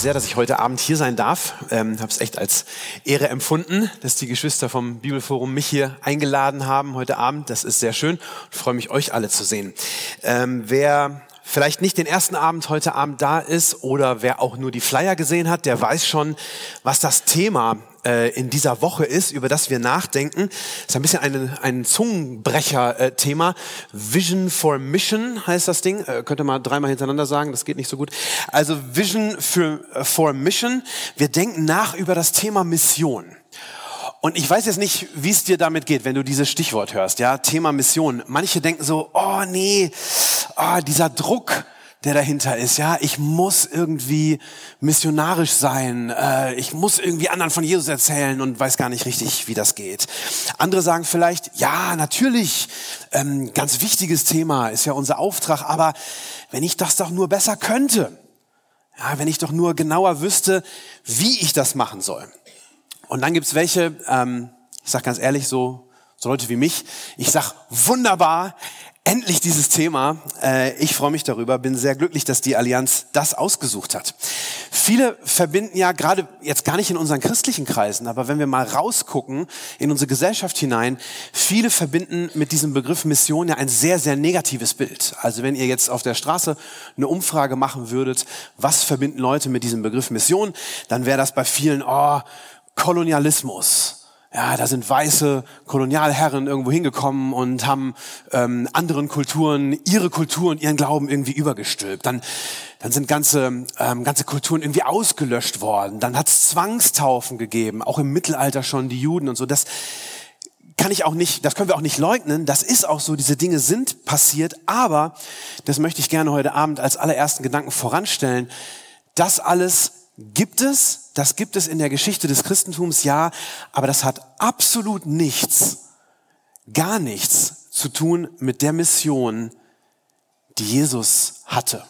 Mich sehr, dass ich heute Abend hier sein darf. Ähm, habe es echt als Ehre empfunden, dass die Geschwister vom Bibelforum mich hier eingeladen haben heute Abend. Das ist sehr schön. Ich freue mich, euch alle zu sehen. Ähm, wer vielleicht nicht den ersten Abend heute Abend da ist oder wer auch nur die Flyer gesehen hat, der weiß schon, was das Thema in dieser Woche ist, über das wir nachdenken. Ist ein bisschen ein, ein Zungenbrecher-Thema. Vision for Mission heißt das Ding. Äh, könnt ihr mal dreimal hintereinander sagen, das geht nicht so gut. Also Vision für, äh, for Mission. Wir denken nach über das Thema Mission. Und ich weiß jetzt nicht, wie es dir damit geht, wenn du dieses Stichwort hörst, ja, Thema Mission. Manche denken so, oh nee, oh, dieser Druck, der dahinter ist, ja, ich muss irgendwie missionarisch sein, äh, ich muss irgendwie anderen von Jesus erzählen und weiß gar nicht richtig, wie das geht. Andere sagen vielleicht, ja, natürlich, ähm, ganz wichtiges Thema, ist ja unser Auftrag, aber wenn ich das doch nur besser könnte, ja, wenn ich doch nur genauer wüsste, wie ich das machen soll. Und dann gibt's welche, ähm, ich sag ganz ehrlich, so, so Leute wie mich, ich sag wunderbar, endlich dieses Thema. Äh, ich freue mich darüber, bin sehr glücklich, dass die Allianz das ausgesucht hat. Viele verbinden ja gerade jetzt gar nicht in unseren christlichen Kreisen, aber wenn wir mal rausgucken in unsere Gesellschaft hinein, viele verbinden mit diesem Begriff Mission ja ein sehr, sehr negatives Bild. Also wenn ihr jetzt auf der Straße eine Umfrage machen würdet, was verbinden Leute mit diesem Begriff Mission, dann wäre das bei vielen, oh, Kolonialismus. Ja, da sind weiße Kolonialherren irgendwo hingekommen und haben ähm, anderen Kulturen ihre Kultur und ihren Glauben irgendwie übergestülpt. Dann, dann sind ganze, ähm, ganze Kulturen irgendwie ausgelöscht worden. Dann hat es Zwangstaufen gegeben, auch im Mittelalter schon die Juden und so. Das kann ich auch nicht, das können wir auch nicht leugnen. Das ist auch so, diese Dinge sind passiert. Aber, das möchte ich gerne heute Abend als allerersten Gedanken voranstellen, das alles gibt es, das gibt es in der Geschichte des Christentums, ja, aber das hat absolut nichts, gar nichts zu tun mit der Mission, die Jesus hatte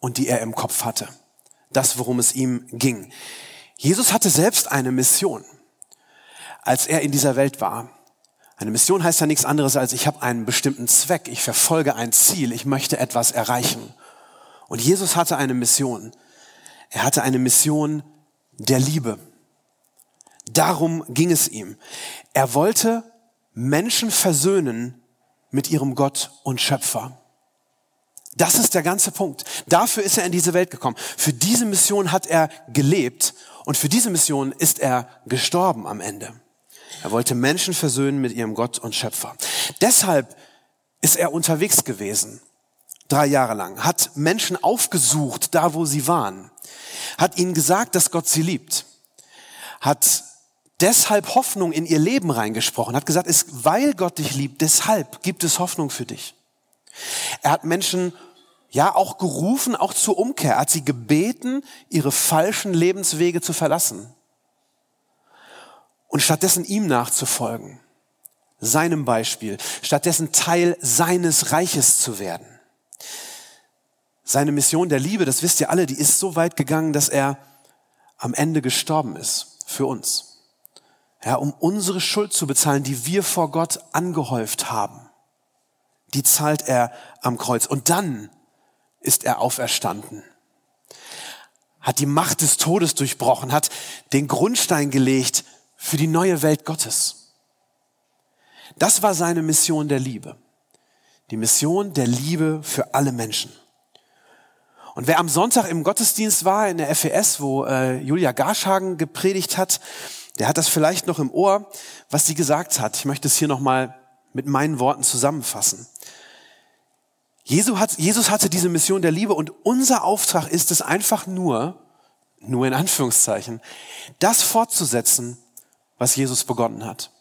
und die er im Kopf hatte. Das, worum es ihm ging. Jesus hatte selbst eine Mission, als er in dieser Welt war. Eine Mission heißt ja nichts anderes als, ich habe einen bestimmten Zweck, ich verfolge ein Ziel, ich möchte etwas erreichen. Und Jesus hatte eine Mission. Er hatte eine Mission der Liebe. Darum ging es ihm. Er wollte Menschen versöhnen mit ihrem Gott und Schöpfer. Das ist der ganze Punkt. Dafür ist er in diese Welt gekommen. Für diese Mission hat er gelebt und für diese Mission ist er gestorben am Ende. Er wollte Menschen versöhnen mit ihrem Gott und Schöpfer. Deshalb ist er unterwegs gewesen, drei Jahre lang, hat Menschen aufgesucht, da wo sie waren, hat ihnen gesagt, dass Gott sie liebt, hat deshalb Hoffnung in ihr Leben reingesprochen, hat gesagt, es, weil Gott dich liebt, deshalb gibt es Hoffnung für dich. Er hat Menschen ja auch gerufen, auch zur Umkehr, er hat sie gebeten, ihre falschen Lebenswege zu verlassen und stattdessen ihm nachzufolgen, seinem Beispiel, stattdessen Teil seines Reiches zu werden. Seine Mission der Liebe, das wisst ihr alle, die ist so weit gegangen, dass er am Ende gestorben ist für uns. Ja, um unsere Schuld zu bezahlen, die wir vor Gott angehäuft haben. Die zahlt er am Kreuz. Und dann ist er auferstanden. Hat die Macht des Todes durchbrochen, hat den Grundstein gelegt für die neue Welt Gottes. Das war seine Mission der Liebe. Die Mission der Liebe für alle Menschen. Und wer am Sonntag im Gottesdienst war, in der FES, wo äh, Julia Garschhagen gepredigt hat, der hat das vielleicht noch im Ohr, was sie gesagt hat. Ich möchte es hier nochmal mit meinen Worten zusammenfassen. Jesus, hat, Jesus hatte diese Mission der Liebe und unser Auftrag ist es einfach nur, nur in Anführungszeichen, das fortzusetzen, was Jesus begonnen hat.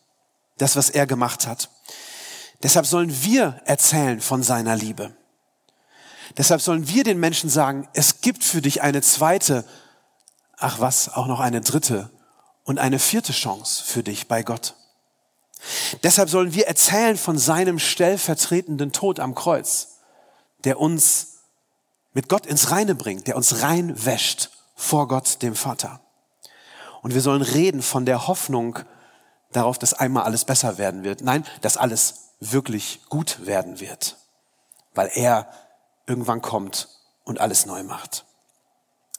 Das, was er gemacht hat. Deshalb sollen wir erzählen von seiner Liebe. Deshalb sollen wir den Menschen sagen, es gibt für dich eine zweite, ach was, auch noch eine dritte und eine vierte Chance für dich bei Gott. Deshalb sollen wir erzählen von seinem stellvertretenden Tod am Kreuz, der uns mit Gott ins Reine bringt, der uns reinwäscht vor Gott, dem Vater. Und wir sollen reden von der Hoffnung darauf, dass einmal alles besser werden wird. Nein, dass alles wirklich gut werden wird, weil er irgendwann kommt und alles neu macht.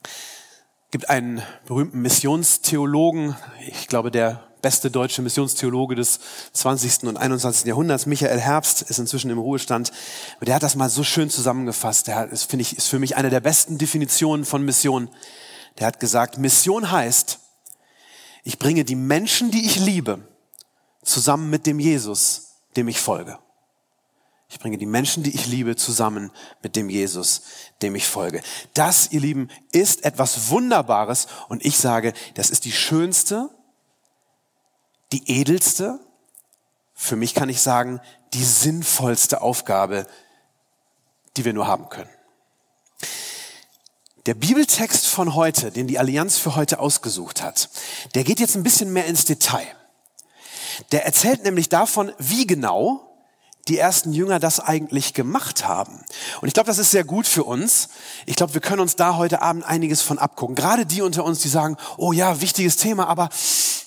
Es gibt einen berühmten Missionstheologen, ich glaube der beste deutsche Missionstheologe des 20. und 21. Jahrhunderts, Michael Herbst, ist inzwischen im Ruhestand. Aber der hat das mal so schön zusammengefasst. Der ist, finde ich, ist für mich eine der besten Definitionen von Mission. Der hat gesagt, Mission heißt, ich bringe die Menschen, die ich liebe, zusammen mit dem Jesus, dem ich folge. Ich bringe die Menschen, die ich liebe, zusammen mit dem Jesus, dem ich folge. Das, ihr Lieben, ist etwas Wunderbares und ich sage, das ist die schönste die edelste, für mich kann ich sagen, die sinnvollste Aufgabe, die wir nur haben können. Der Bibeltext von heute, den die Allianz für heute ausgesucht hat, der geht jetzt ein bisschen mehr ins Detail. Der erzählt nämlich davon, wie genau die ersten Jünger das eigentlich gemacht haben. Und ich glaube, das ist sehr gut für uns. Ich glaube, wir können uns da heute Abend einiges von abgucken. Gerade die unter uns, die sagen, oh ja, wichtiges Thema, aber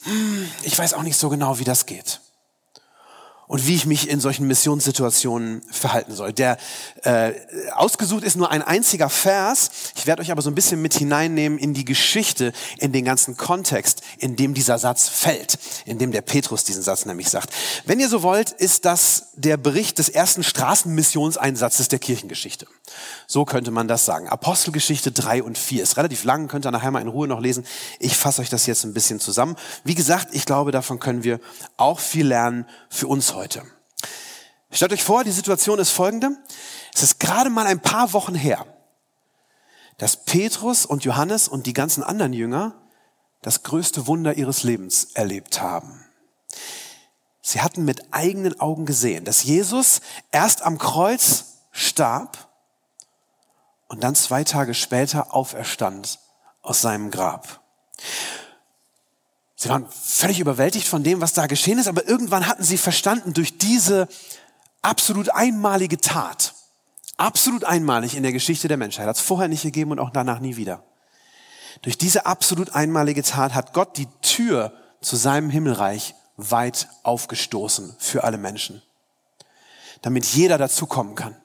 hm, ich weiß auch nicht so genau, wie das geht und wie ich mich in solchen Missionssituationen verhalten soll. Der äh, ausgesucht ist nur ein einziger Vers. Ich werde euch aber so ein bisschen mit hineinnehmen in die Geschichte, in den ganzen Kontext, in dem dieser Satz fällt, in dem der Petrus diesen Satz nämlich sagt. Wenn ihr so wollt, ist das der Bericht des ersten Straßenmissionseinsatzes der Kirchengeschichte. So könnte man das sagen. Apostelgeschichte 3 und 4 ist relativ lang, könnt ihr nachher mal in Ruhe noch lesen. Ich fasse euch das jetzt ein bisschen zusammen. Wie gesagt, ich glaube, davon können wir auch viel lernen für uns heute heute. Stellt euch vor, die Situation ist folgende. Es ist gerade mal ein paar Wochen her, dass Petrus und Johannes und die ganzen anderen Jünger das größte Wunder ihres Lebens erlebt haben. Sie hatten mit eigenen Augen gesehen, dass Jesus erst am Kreuz starb und dann zwei Tage später auferstand aus seinem Grab. Sie waren völlig überwältigt von dem, was da geschehen ist, aber irgendwann hatten sie verstanden durch diese absolut einmalige Tat, absolut einmalig in der Geschichte der Menschheit, hat es vorher nicht gegeben und auch danach nie wieder. Durch diese absolut einmalige Tat hat Gott die Tür zu seinem Himmelreich weit aufgestoßen für alle Menschen. Damit jeder dazukommen kann.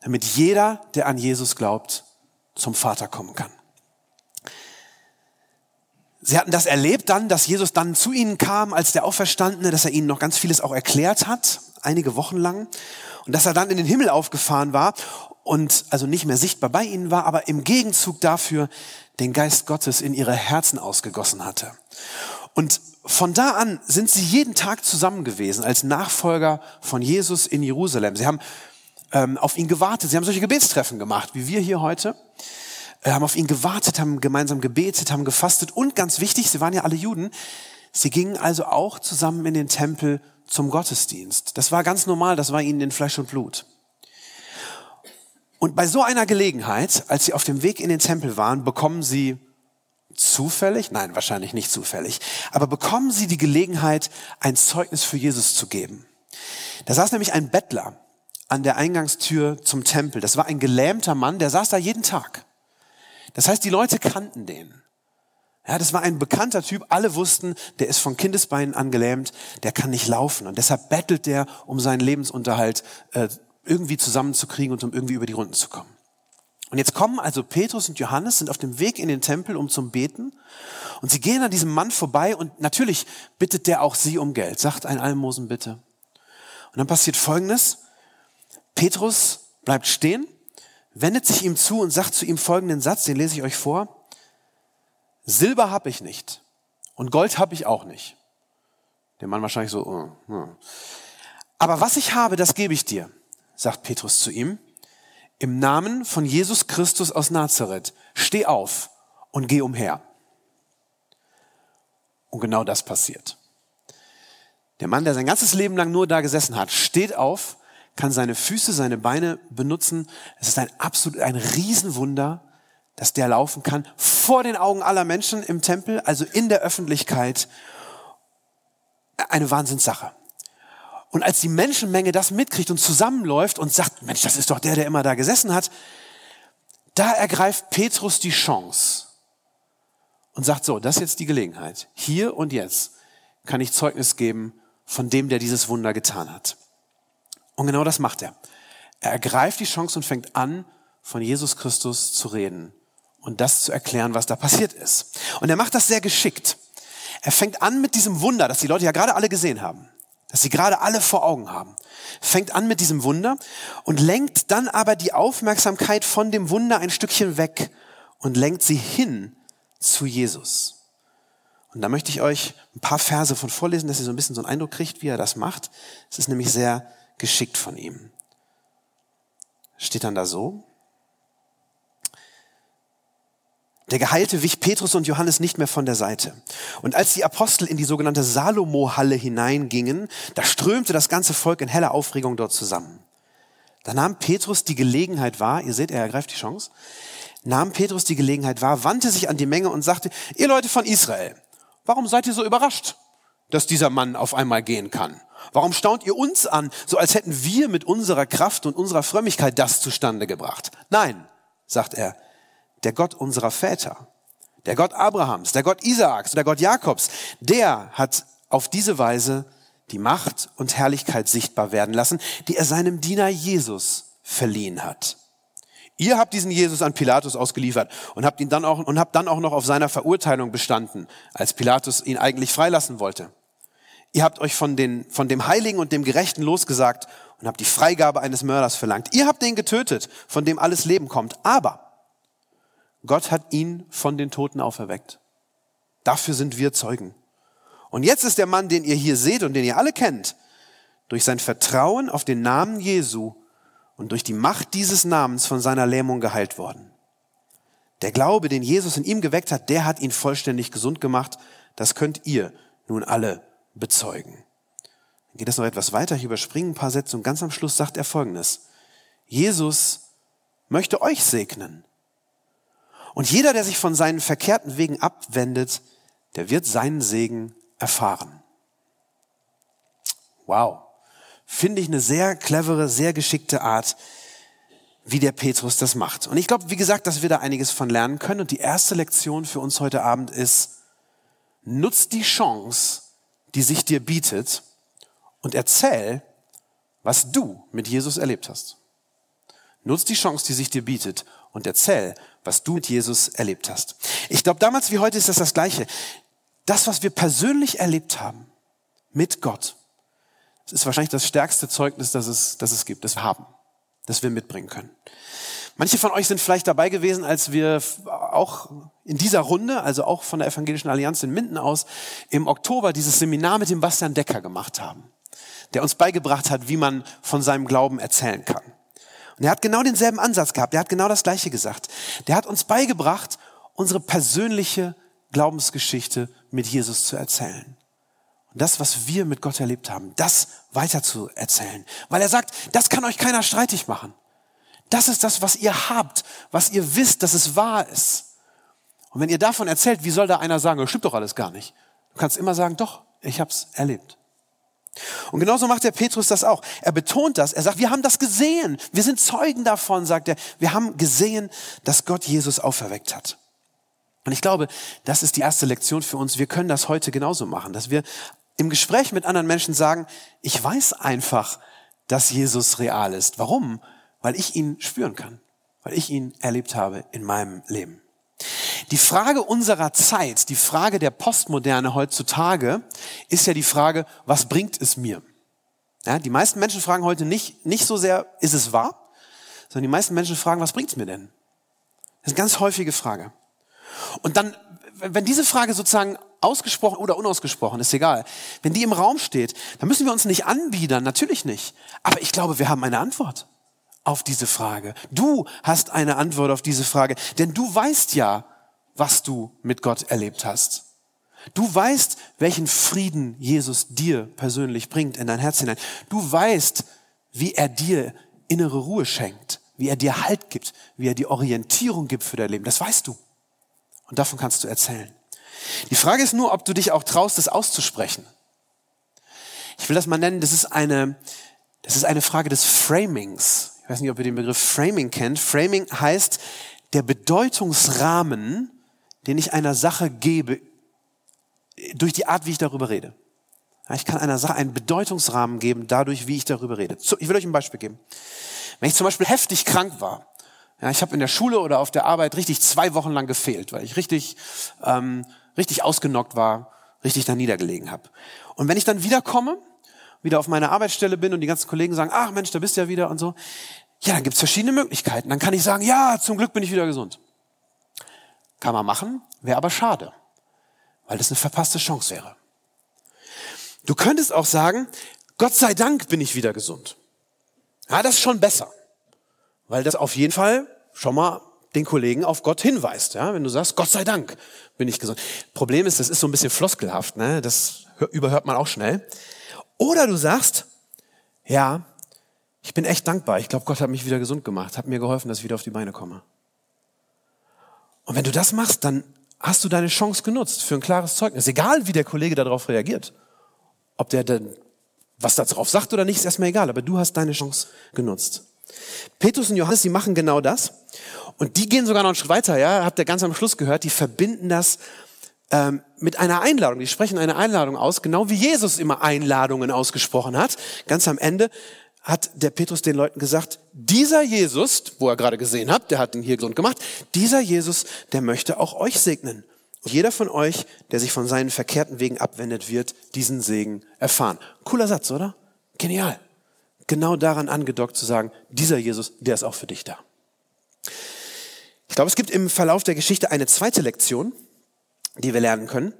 Damit jeder, der an Jesus glaubt, zum Vater kommen kann. Sie hatten das erlebt dann, dass Jesus dann zu ihnen kam als der Auferstandene, dass er ihnen noch ganz vieles auch erklärt hat, einige Wochen lang. Und dass er dann in den Himmel aufgefahren war und also nicht mehr sichtbar bei ihnen war, aber im Gegenzug dafür den Geist Gottes in ihre Herzen ausgegossen hatte. Und von da an sind sie jeden Tag zusammen gewesen als Nachfolger von Jesus in Jerusalem. Sie haben ähm, auf ihn gewartet, sie haben solche Gebetstreffen gemacht, wie wir hier heute. Äh, haben auf ihn gewartet, haben gemeinsam gebetet, haben gefastet und ganz wichtig, sie waren ja alle Juden, sie gingen also auch zusammen in den Tempel zum Gottesdienst. Das war ganz normal, das war ihnen in Fleisch und Blut. Und bei so einer Gelegenheit, als sie auf dem Weg in den Tempel waren, bekommen sie zufällig, nein, wahrscheinlich nicht zufällig, aber bekommen sie die Gelegenheit, ein Zeugnis für Jesus zu geben. Da saß nämlich ein Bettler an der Eingangstür zum Tempel. Das war ein gelähmter Mann, der saß da jeden Tag. Das heißt, die Leute kannten den. Ja, das war ein bekannter Typ. Alle wussten, der ist von Kindesbeinen angelähmt, der kann nicht laufen. Und deshalb bettelt der, um seinen Lebensunterhalt äh, irgendwie zusammenzukriegen und um irgendwie über die Runden zu kommen. Und jetzt kommen also Petrus und Johannes, sind auf dem Weg in den Tempel, um zum Beten. Und sie gehen an diesem Mann vorbei und natürlich bittet der auch sie um Geld. Sagt ein Almosen bitte. Und dann passiert Folgendes. Petrus bleibt stehen wendet sich ihm zu und sagt zu ihm folgenden Satz, den lese ich euch vor. Silber habe ich nicht und Gold habe ich auch nicht. Der Mann wahrscheinlich so. Uh, uh. Aber was ich habe, das gebe ich dir, sagt Petrus zu ihm. Im Namen von Jesus Christus aus Nazareth, steh auf und geh umher. Und genau das passiert. Der Mann, der sein ganzes Leben lang nur da gesessen hat, steht auf kann seine Füße, seine Beine benutzen. Es ist ein absolut, ein Riesenwunder, dass der laufen kann vor den Augen aller Menschen im Tempel, also in der Öffentlichkeit. Eine Wahnsinnssache. Und als die Menschenmenge das mitkriegt und zusammenläuft und sagt, Mensch, das ist doch der, der immer da gesessen hat, da ergreift Petrus die Chance und sagt so, das ist jetzt die Gelegenheit. Hier und jetzt kann ich Zeugnis geben von dem, der dieses Wunder getan hat. Und genau das macht er. Er ergreift die Chance und fängt an, von Jesus Christus zu reden und das zu erklären, was da passiert ist. Und er macht das sehr geschickt. Er fängt an mit diesem Wunder, das die Leute ja gerade alle gesehen haben das sie gerade alle vor Augen haben. Fängt an mit diesem Wunder und lenkt dann aber die Aufmerksamkeit von dem Wunder ein Stückchen weg und lenkt sie hin zu Jesus. Und da möchte ich euch ein paar Verse von vorlesen, dass ihr so ein bisschen so einen Eindruck kriegt, wie er das macht. Es ist nämlich sehr geschickt von ihm. Steht dann da so. Der Geheilte wich Petrus und Johannes nicht mehr von der Seite. Und als die Apostel in die sogenannte Salomo-Halle hineingingen, da strömte das ganze Volk in heller Aufregung dort zusammen. Da nahm Petrus die Gelegenheit wahr, ihr seht, er ergreift die Chance, nahm Petrus die Gelegenheit wahr, wandte sich an die Menge und sagte, ihr Leute von Israel, warum seid ihr so überrascht, dass dieser Mann auf einmal gehen kann? Warum staunt ihr uns an, so als hätten wir mit unserer Kraft und unserer Frömmigkeit das zustande gebracht? Nein, sagt er, der Gott unserer Väter, der Gott Abrahams, der Gott Isaaks, der Gott Jakobs, der hat auf diese Weise die Macht und Herrlichkeit sichtbar werden lassen, die er seinem Diener Jesus verliehen hat. Ihr habt diesen Jesus an Pilatus ausgeliefert und habt ihn dann auch und habt dann auch noch auf seiner Verurteilung bestanden, als Pilatus ihn eigentlich freilassen wollte. Ihr habt euch von, den, von dem Heiligen und dem Gerechten losgesagt und habt die Freigabe eines Mörders verlangt. Ihr habt den getötet, von dem alles Leben kommt. Aber Gott hat ihn von den Toten auferweckt. Dafür sind wir Zeugen. Und jetzt ist der Mann, den ihr hier seht und den ihr alle kennt, durch sein Vertrauen auf den Namen Jesu und durch die Macht dieses Namens von seiner Lähmung geheilt worden. Der Glaube, den Jesus in ihm geweckt hat, der hat ihn vollständig gesund gemacht. Das könnt ihr nun alle bezeugen. Dann geht es noch etwas weiter. Ich überspringe ein paar Sätze und ganz am Schluss sagt er Folgendes. Jesus möchte euch segnen und jeder, der sich von seinen verkehrten Wegen abwendet, der wird seinen Segen erfahren. Wow. Finde ich eine sehr clevere, sehr geschickte Art, wie der Petrus das macht. Und ich glaube, wie gesagt, dass wir da einiges von lernen können. Und die erste Lektion für uns heute Abend ist, nutz die Chance, die sich dir bietet und erzähl, was du mit Jesus erlebt hast. Nutz die Chance, die sich dir bietet und erzähl, was du mit Jesus erlebt hast. Ich glaube, damals wie heute ist das das Gleiche. Das, was wir persönlich erlebt haben mit Gott, das ist wahrscheinlich das stärkste Zeugnis, das es, das es gibt, das wir haben, das wir mitbringen können. Manche von euch sind vielleicht dabei gewesen, als wir auch in dieser Runde, also auch von der Evangelischen Allianz in Minden aus, im Oktober dieses Seminar mit dem Bastian Decker gemacht haben, der uns beigebracht hat, wie man von seinem Glauben erzählen kann. Und er hat genau denselben Ansatz gehabt. Er hat genau das Gleiche gesagt. Der hat uns beigebracht, unsere persönliche Glaubensgeschichte mit Jesus zu erzählen. Und das, was wir mit Gott erlebt haben, das weiter zu erzählen. Weil er sagt, das kann euch keiner streitig machen. Das ist das, was ihr habt, was ihr wisst, dass es wahr ist. Und wenn ihr davon erzählt, wie soll da einer sagen, das stimmt doch alles gar nicht? Du kannst immer sagen, doch, ich hab's erlebt. Und genauso macht der Petrus das auch. Er betont das. Er sagt, wir haben das gesehen. Wir sind Zeugen davon, sagt er. Wir haben gesehen, dass Gott Jesus auferweckt hat. Und ich glaube, das ist die erste Lektion für uns. Wir können das heute genauso machen, dass wir im Gespräch mit anderen Menschen sagen, ich weiß einfach, dass Jesus real ist. Warum? Weil ich ihn spüren kann, weil ich ihn erlebt habe in meinem Leben. Die Frage unserer Zeit, die Frage der Postmoderne heutzutage, ist ja die Frage, was bringt es mir? Ja, die meisten Menschen fragen heute nicht, nicht so sehr, ist es wahr? Sondern die meisten Menschen fragen, was bringt es mir denn? Das ist eine ganz häufige Frage. Und dann, wenn diese Frage sozusagen ausgesprochen oder unausgesprochen, ist egal, wenn die im Raum steht, dann müssen wir uns nicht anbiedern, natürlich nicht. Aber ich glaube, wir haben eine Antwort auf diese Frage. Du hast eine Antwort auf diese Frage, denn du weißt ja, was du mit Gott erlebt hast. Du weißt, welchen Frieden Jesus dir persönlich bringt in dein Herz hinein. Du weißt, wie er dir innere Ruhe schenkt, wie er dir Halt gibt, wie er die Orientierung gibt für dein Leben. Das weißt du. Und davon kannst du erzählen. Die Frage ist nur, ob du dich auch traust, das auszusprechen. Ich will das mal nennen, das ist eine, das ist eine Frage des Framings. Ich weiß nicht, ob ihr den Begriff Framing kennt. Framing heißt der Bedeutungsrahmen, den ich einer Sache gebe, durch die Art, wie ich darüber rede. Ich kann einer Sache einen Bedeutungsrahmen geben, dadurch, wie ich darüber rede. Ich will euch ein Beispiel geben. Wenn ich zum Beispiel heftig krank war, ja, ich habe in der Schule oder auf der Arbeit richtig zwei Wochen lang gefehlt, weil ich richtig, ähm, richtig ausgenockt war, richtig da niedergelegen habe. Und wenn ich dann wiederkomme, wieder auf meiner Arbeitsstelle bin und die ganzen Kollegen sagen, ach Mensch, da bist du ja wieder und so, ja, dann gibt's verschiedene Möglichkeiten. Dann kann ich sagen, ja, zum Glück bin ich wieder gesund. Kann man machen, wäre aber schade, weil das eine verpasste Chance wäre. Du könntest auch sagen, Gott sei Dank bin ich wieder gesund. Ja, das ist schon besser. Weil das auf jeden Fall schon mal den Kollegen auf Gott hinweist. Ja, wenn du sagst, Gott sei Dank bin ich gesund. Problem ist, das ist so ein bisschen floskelhaft. Ne? Das überhört man auch schnell. Oder du sagst, ja, ich bin echt dankbar. Ich glaube, Gott hat mich wieder gesund gemacht, hat mir geholfen, dass ich wieder auf die Beine komme. Und wenn du das machst, dann hast du deine Chance genutzt für ein klares Zeugnis. Egal, wie der Kollege darauf reagiert. Ob der denn was darauf sagt oder nicht, ist erstmal egal, aber du hast deine Chance genutzt. Petrus und Johannes, die machen genau das. Und die gehen sogar noch einen Schritt weiter, ja, habt ihr ganz am Schluss gehört, die verbinden das ähm, mit einer Einladung. Die sprechen eine Einladung aus, genau wie Jesus immer Einladungen ausgesprochen hat. Ganz am Ende hat der Petrus den Leuten gesagt, dieser Jesus, wo er gerade gesehen hat, der hat ihn hier gesund gemacht, dieser Jesus, der möchte auch euch segnen. Und jeder von euch, der sich von seinen verkehrten Wegen abwendet, wird diesen Segen erfahren. Cooler Satz, oder? Genial genau daran angedockt zu sagen, dieser Jesus, der ist auch für dich da. Ich glaube, es gibt im Verlauf der Geschichte eine zweite Lektion, die wir lernen können.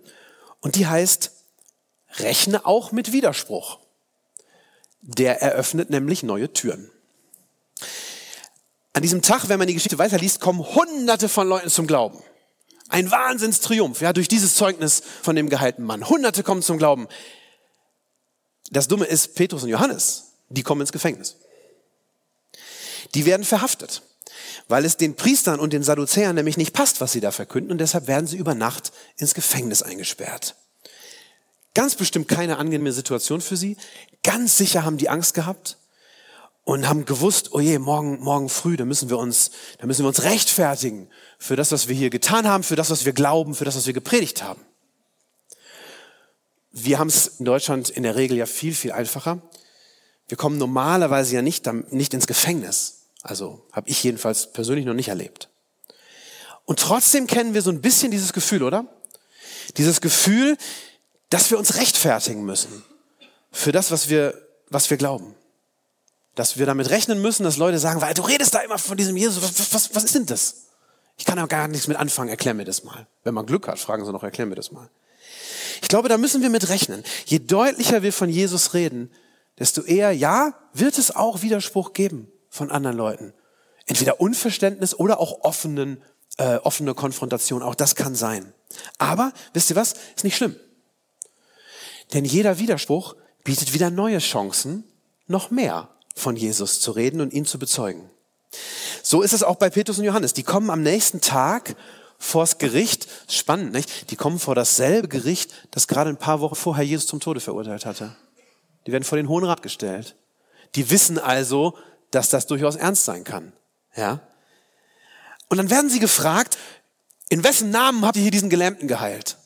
Und die heißt, rechne auch mit Widerspruch. Der eröffnet nämlich neue Türen. An diesem Tag, wenn man die Geschichte weiterliest, kommen hunderte von Leuten zum Glauben. Ein Wahnsinnstriumph, ja, durch dieses Zeugnis von dem geheilten Mann. Hunderte kommen zum Glauben. Das Dumme ist, Petrus und Johannes, die kommen ins Gefängnis. Die werden verhaftet, weil es den Priestern und den Sadduzäern nämlich nicht passt, was sie da verkünden und deshalb werden sie über Nacht ins Gefängnis eingesperrt. Ganz bestimmt keine angenehme Situation für sie. Ganz sicher haben die Angst gehabt und haben gewusst, oh je, morgen, morgen früh, da müssen wir uns, da müssen wir uns rechtfertigen für das, was wir hier getan haben, für das, was wir glauben, für das, was wir gepredigt haben. Wir haben es in Deutschland in der Regel ja viel, viel einfacher. Wir kommen normalerweise ja nicht, nicht ins Gefängnis. Also habe ich jedenfalls persönlich noch nicht erlebt. Und trotzdem kennen wir so ein bisschen dieses Gefühl, oder? Dieses Gefühl, dass wir uns rechtfertigen müssen für das, was wir, was wir glauben. Dass wir damit rechnen müssen, dass Leute sagen, weil du redest da immer von diesem Jesus, was, was, was ist denn das? Ich kann da gar nichts mit anfangen, erklär mir das mal. Wenn man Glück hat, fragen sie noch, erklär mir das mal. Ich glaube, da müssen wir mit rechnen. Je deutlicher wir von Jesus reden, desto eher, ja, wird es auch Widerspruch geben von anderen Leuten. Entweder Unverständnis oder auch offenen, äh, offene Konfrontation. Auch das kann sein. Aber, wisst ihr was? Ist nicht schlimm. Denn jeder Widerspruch bietet wieder neue Chancen, noch mehr von Jesus zu reden und ihn zu bezeugen. So ist es auch bei Petrus und Johannes. Die kommen am nächsten Tag vors Gericht. Spannend, nicht? Die kommen vor dasselbe Gericht, das gerade ein paar Wochen vorher Jesus zum Tode verurteilt hatte. Die werden vor den Hohen Rat gestellt. Die wissen also, dass das durchaus ernst sein kann. Ja? Und dann werden sie gefragt, in wessen Namen habt ihr hier diesen Gelähmten geheilt?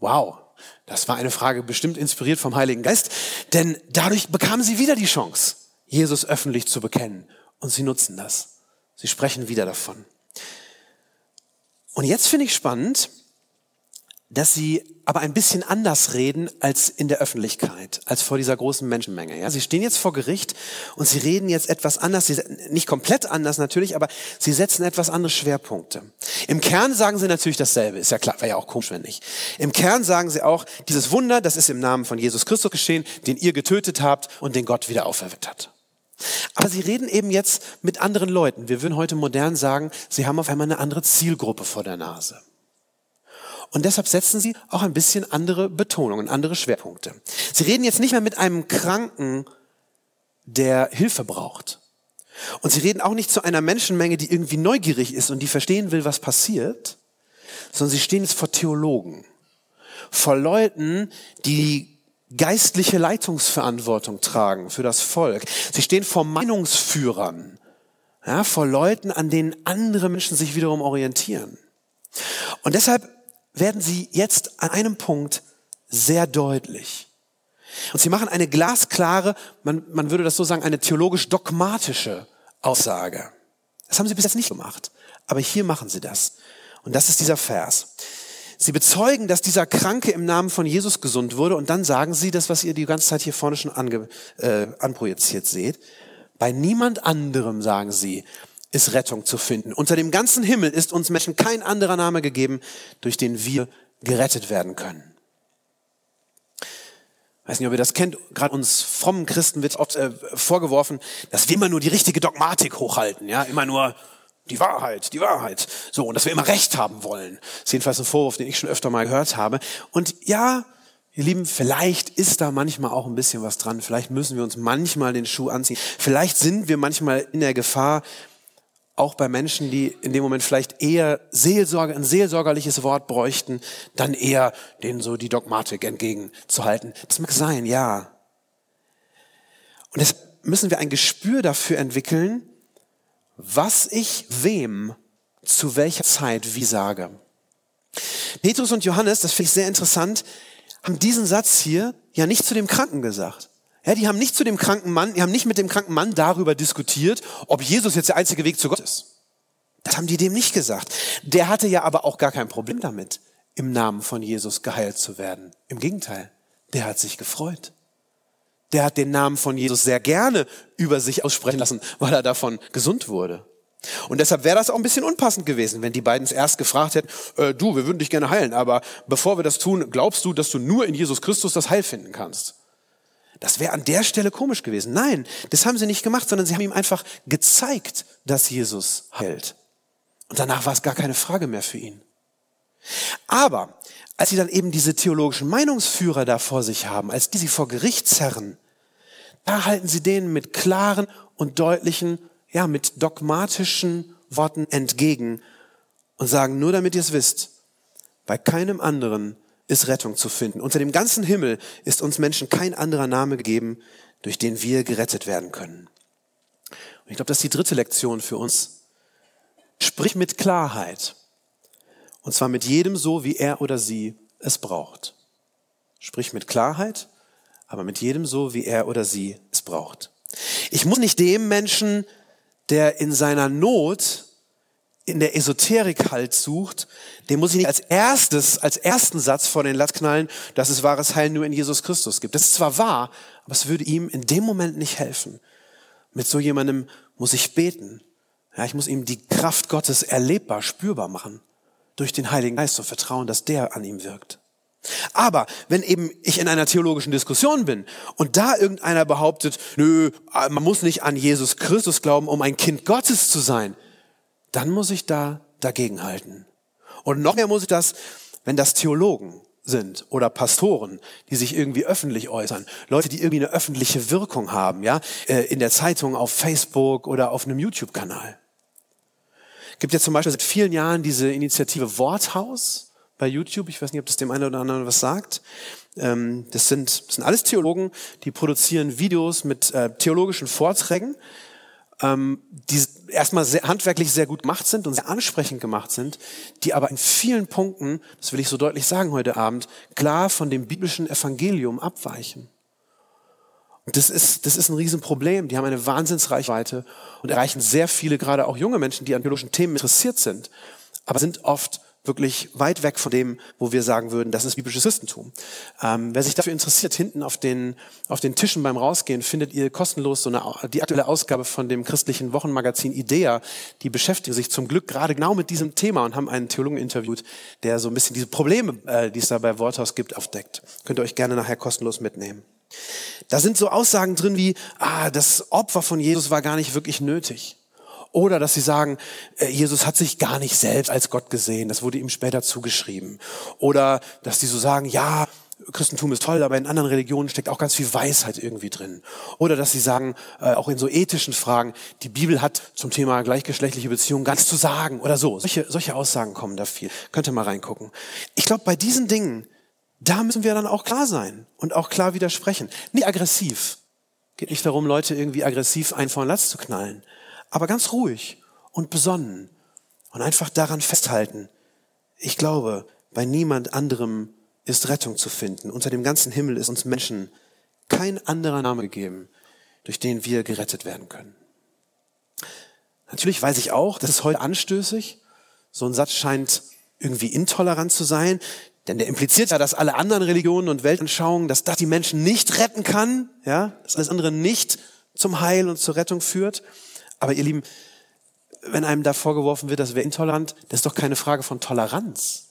Wow, das war eine Frage bestimmt inspiriert vom Heiligen Geist, denn dadurch bekamen sie wieder die Chance, Jesus öffentlich zu bekennen. Und sie nutzen das. Sie sprechen wieder davon. Und jetzt finde ich spannend, dass sie aber ein bisschen anders reden als in der Öffentlichkeit, als vor dieser großen Menschenmenge. Ja, sie stehen jetzt vor Gericht und sie reden jetzt etwas anders, sie, nicht komplett anders natürlich, aber sie setzen etwas andere Schwerpunkte. Im Kern sagen sie natürlich dasselbe, ist ja klar, wäre ja auch komisch, wenn nicht. Im Kern sagen sie auch, dieses Wunder, das ist im Namen von Jesus Christus geschehen, den ihr getötet habt und den Gott wieder auferweckt hat. Aber sie reden eben jetzt mit anderen Leuten. Wir würden heute modern sagen, sie haben auf einmal eine andere Zielgruppe vor der Nase. Und deshalb setzen sie auch ein bisschen andere Betonungen, andere Schwerpunkte. Sie reden jetzt nicht mehr mit einem Kranken, der Hilfe braucht, Und sie reden auch nicht zu einer Menschenmenge, die irgendwie neugierig ist und die verstehen will, was passiert, sondern sie stehen jetzt vor Theologen, vor Leuten, die geistliche Leitungsverantwortung tragen für das Volk. Sie stehen vor Meinungsführern, ja, vor Leuten, an denen andere Menschen sich wiederum orientieren. Und deshalb werden sie jetzt an einem Punkt sehr deutlich. Und sie machen eine glasklare, man, man würde das so sagen, eine theologisch-dogmatische Aussage. Das haben sie bis jetzt nicht gemacht. Aber hier machen sie das. Und das ist dieser Vers. Sie bezeugen, dass dieser Kranke im Namen von Jesus gesund wurde und dann sagen sie das, was ihr die ganze Zeit hier vorne schon ange, äh, anprojiziert seht. Bei niemand anderem, sagen sie, ist Rettung zu finden. Unter dem ganzen Himmel ist uns Menschen kein anderer Name gegeben, durch den wir gerettet werden können. Ich weiß nicht, ob ihr das kennt. Gerade uns frommen Christen wird oft äh, vorgeworfen, dass wir immer nur die richtige Dogmatik hochhalten. Ja, immer nur die Wahrheit, die Wahrheit. So, und dass wir immer Recht haben wollen. Das ist jedenfalls ein Vorwurf, den ich schon öfter mal gehört habe. Und ja, ihr Lieben, vielleicht ist da manchmal auch ein bisschen was dran. Vielleicht müssen wir uns manchmal den Schuh anziehen. Vielleicht sind wir manchmal in der Gefahr, auch bei Menschen, die in dem Moment vielleicht eher Seelsorge, ein seelsorgerliches Wort bräuchten, dann eher denen so die Dogmatik entgegenzuhalten. Das mag sein, ja. Und jetzt müssen wir ein Gespür dafür entwickeln, was ich wem zu welcher Zeit wie sage. Petrus und Johannes, das finde ich sehr interessant, haben diesen Satz hier ja nicht zu dem Kranken gesagt. Ja, die haben nicht zu dem kranken Mann, die haben nicht mit dem kranken Mann darüber diskutiert, ob Jesus jetzt der einzige Weg zu Gott ist. Das haben die dem nicht gesagt. Der hatte ja aber auch gar kein Problem damit, im Namen von Jesus geheilt zu werden. Im Gegenteil, der hat sich gefreut. Der hat den Namen von Jesus sehr gerne über sich aussprechen lassen, weil er davon gesund wurde. Und deshalb wäre das auch ein bisschen unpassend gewesen, wenn die beiden es erst gefragt hätten, äh, du, wir würden dich gerne heilen, aber bevor wir das tun, glaubst du, dass du nur in Jesus Christus das Heil finden kannst? Das wäre an der Stelle komisch gewesen. Nein, das haben sie nicht gemacht, sondern sie haben ihm einfach gezeigt, dass Jesus heilt. Und danach war es gar keine Frage mehr für ihn. Aber als sie dann eben diese theologischen Meinungsführer da vor sich haben, als die sie vor Gericht zerren, da halten sie denen mit klaren und deutlichen, ja, mit dogmatischen Worten entgegen und sagen, nur damit ihr es wisst, bei keinem anderen ist Rettung zu finden. Unter dem ganzen Himmel ist uns Menschen kein anderer Name gegeben, durch den wir gerettet werden können. Und ich glaube, das ist die dritte Lektion für uns. Sprich mit Klarheit. Und zwar mit jedem so, wie er oder sie es braucht. Sprich mit Klarheit, aber mit jedem so, wie er oder sie es braucht. Ich muss nicht dem Menschen, der in seiner Not in der Esoterik halt sucht, dem muss ich nicht als erstes, als ersten Satz vor den Latz knallen, dass es wahres Heil nur in Jesus Christus gibt. Das ist zwar wahr, aber es würde ihm in dem Moment nicht helfen. Mit so jemandem muss ich beten. Ja, ich muss ihm die Kraft Gottes erlebbar, spürbar machen. Durch den Heiligen Geist und vertrauen, dass der an ihm wirkt. Aber wenn eben ich in einer theologischen Diskussion bin und da irgendeiner behauptet, nö, man muss nicht an Jesus Christus glauben, um ein Kind Gottes zu sein, dann muss ich da dagegen halten. Und noch mehr muss ich das, wenn das Theologen sind oder Pastoren, die sich irgendwie öffentlich äußern, Leute, die irgendwie eine öffentliche Wirkung haben, ja, äh, in der Zeitung, auf Facebook oder auf einem YouTube-Kanal. Gibt ja zum Beispiel seit vielen Jahren diese Initiative Worthaus bei YouTube. Ich weiß nicht, ob das dem einen oder anderen was sagt. Ähm, das sind, das sind alles Theologen, die produzieren Videos mit äh, theologischen Vorträgen ähm, die erstmal sehr, handwerklich sehr gut gemacht sind und sehr ansprechend gemacht sind, die aber in vielen Punkten, das will ich so deutlich sagen heute Abend, klar von dem biblischen Evangelium abweichen. Und das ist, das ist ein Riesenproblem. Die haben eine Wahnsinnsreichweite und erreichen sehr viele, gerade auch junge Menschen, die an biologischen Themen interessiert sind, aber sind oft wirklich weit weg von dem, wo wir sagen würden, das ist biblisches Christentum. Ähm, wer sich dafür interessiert, hinten auf den, auf den Tischen beim Rausgehen findet ihr kostenlos so eine, die aktuelle Ausgabe von dem christlichen Wochenmagazin Idea. Die beschäftigen sich zum Glück gerade genau mit diesem Thema und haben einen Theologen interviewt, der so ein bisschen diese Probleme, äh, die es da bei Worthaus gibt, aufdeckt. Könnt ihr euch gerne nachher kostenlos mitnehmen. Da sind so Aussagen drin wie, ah, das Opfer von Jesus war gar nicht wirklich nötig. Oder dass sie sagen, äh, Jesus hat sich gar nicht selbst als Gott gesehen, das wurde ihm später zugeschrieben. Oder dass sie so sagen, ja, Christentum ist toll, aber in anderen Religionen steckt auch ganz viel Weisheit irgendwie drin. Oder dass sie sagen, äh, auch in so ethischen Fragen, die Bibel hat zum Thema gleichgeschlechtliche Beziehungen ganz zu sagen oder so. Solche, solche Aussagen kommen da viel. Könnt ihr mal reingucken. Ich glaube, bei diesen Dingen, da müssen wir dann auch klar sein und auch klar widersprechen. Nie aggressiv. Geht nicht darum, Leute irgendwie aggressiv ein vor den Latz zu knallen. Aber ganz ruhig und besonnen und einfach daran festhalten. Ich glaube, bei niemand anderem ist Rettung zu finden. Unter dem ganzen Himmel ist uns Menschen kein anderer Name gegeben, durch den wir gerettet werden können. Natürlich weiß ich auch, das ist heute anstößig. So ein Satz scheint irgendwie intolerant zu sein, denn der impliziert ja, dass alle anderen Religionen und Weltanschauungen, dass das die Menschen nicht retten kann, ja, dass alles andere nicht zum Heil und zur Rettung führt. Aber ihr Lieben, wenn einem da vorgeworfen wird, das wäre intolerant, das ist doch keine Frage von Toleranz.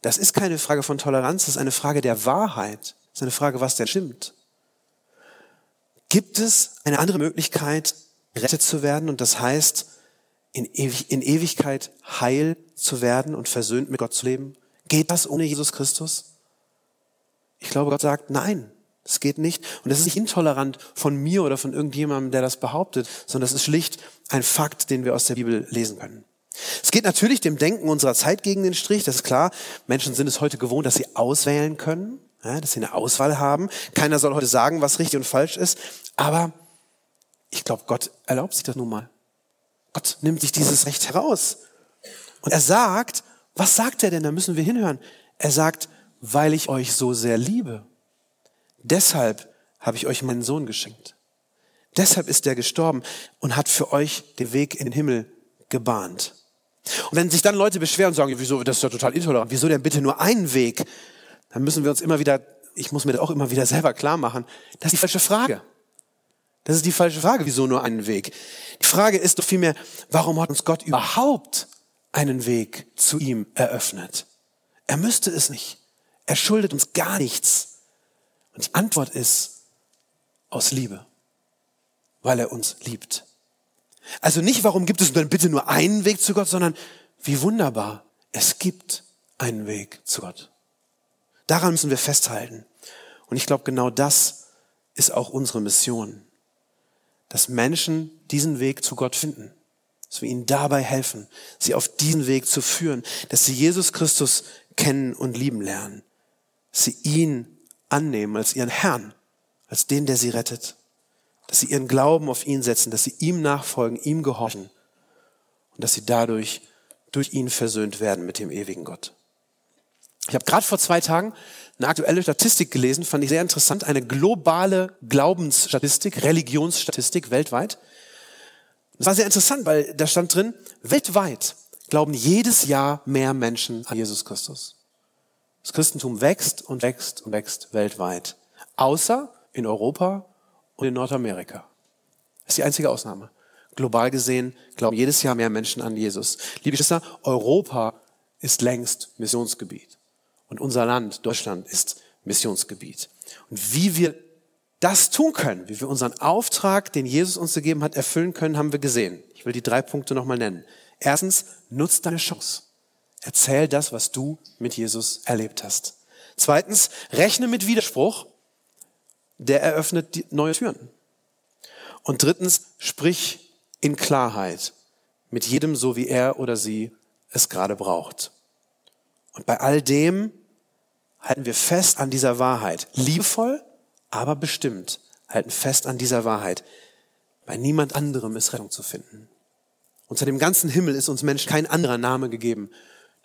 Das ist keine Frage von Toleranz, das ist eine Frage der Wahrheit. Das ist eine Frage, was denn stimmt. Gibt es eine andere Möglichkeit, gerettet zu werden und das heißt, in, Ewig in Ewigkeit heil zu werden und versöhnt mit Gott zu leben? Geht das ohne Jesus Christus? Ich glaube, Gott sagt, nein, es geht nicht. Und das ist nicht intolerant von mir oder von irgendjemandem, der das behauptet, sondern das ist schlicht ein Fakt, den wir aus der Bibel lesen können. Es geht natürlich dem Denken unserer Zeit gegen den Strich, das ist klar. Menschen sind es heute gewohnt, dass sie auswählen können, dass sie eine Auswahl haben. Keiner soll heute sagen, was richtig und falsch ist. Aber ich glaube, Gott erlaubt sich das nun mal. Gott nimmt sich dieses Recht heraus. Und er sagt, was sagt er denn? Da müssen wir hinhören. Er sagt, weil ich euch so sehr liebe. Deshalb habe ich euch meinen Sohn geschenkt. Deshalb ist er gestorben und hat für euch den Weg in den Himmel gebahnt. Und wenn sich dann Leute beschweren und sagen, wieso, das ist ja total intolerant, wieso denn bitte nur einen Weg? Dann müssen wir uns immer wieder, ich muss mir das auch immer wieder selber klar machen, das ist die falsche Frage. Das ist die falsche Frage, wieso nur einen Weg? Die Frage ist doch vielmehr, warum hat uns Gott überhaupt einen Weg zu ihm eröffnet? Er müsste es nicht. Er schuldet uns gar nichts. Und die Antwort ist aus Liebe, weil er uns liebt. Also nicht, warum gibt es denn bitte nur einen Weg zu Gott, sondern wie wunderbar, es gibt einen Weg zu Gott. Daran müssen wir festhalten. Und ich glaube, genau das ist auch unsere Mission, dass Menschen diesen Weg zu Gott finden, dass wir ihnen dabei helfen, sie auf diesen Weg zu führen, dass sie Jesus Christus kennen und lieben lernen, dass sie ihn annehmen als ihren Herrn, als den, der sie rettet dass sie ihren Glauben auf ihn setzen, dass sie ihm nachfolgen, ihm gehorchen und dass sie dadurch durch ihn versöhnt werden mit dem ewigen Gott. Ich habe gerade vor zwei Tagen eine aktuelle Statistik gelesen, fand ich sehr interessant, eine globale Glaubensstatistik, Religionsstatistik weltweit. Das war sehr interessant, weil da stand drin, weltweit glauben jedes Jahr mehr Menschen an Jesus Christus. Das Christentum wächst und wächst und wächst weltweit. Außer in Europa und in Nordamerika. Das ist die einzige Ausnahme. Global gesehen glauben jedes Jahr mehr Menschen an Jesus. Liebe Geschwister, Europa ist längst Missionsgebiet. Und unser Land, Deutschland, ist Missionsgebiet. Und wie wir das tun können, wie wir unseren Auftrag, den Jesus uns gegeben hat, erfüllen können, haben wir gesehen. Ich will die drei Punkte nochmal nennen. Erstens, nutz deine Chance. Erzähl das, was du mit Jesus erlebt hast. Zweitens, rechne mit Widerspruch der eröffnet neue Türen. Und drittens, sprich in Klarheit mit jedem so, wie er oder sie es gerade braucht. Und bei all dem halten wir fest an dieser Wahrheit. Liebevoll, aber bestimmt halten fest an dieser Wahrheit. Bei niemand anderem ist Rettung zu finden. Unter dem ganzen Himmel ist uns Menschen kein anderer Name gegeben,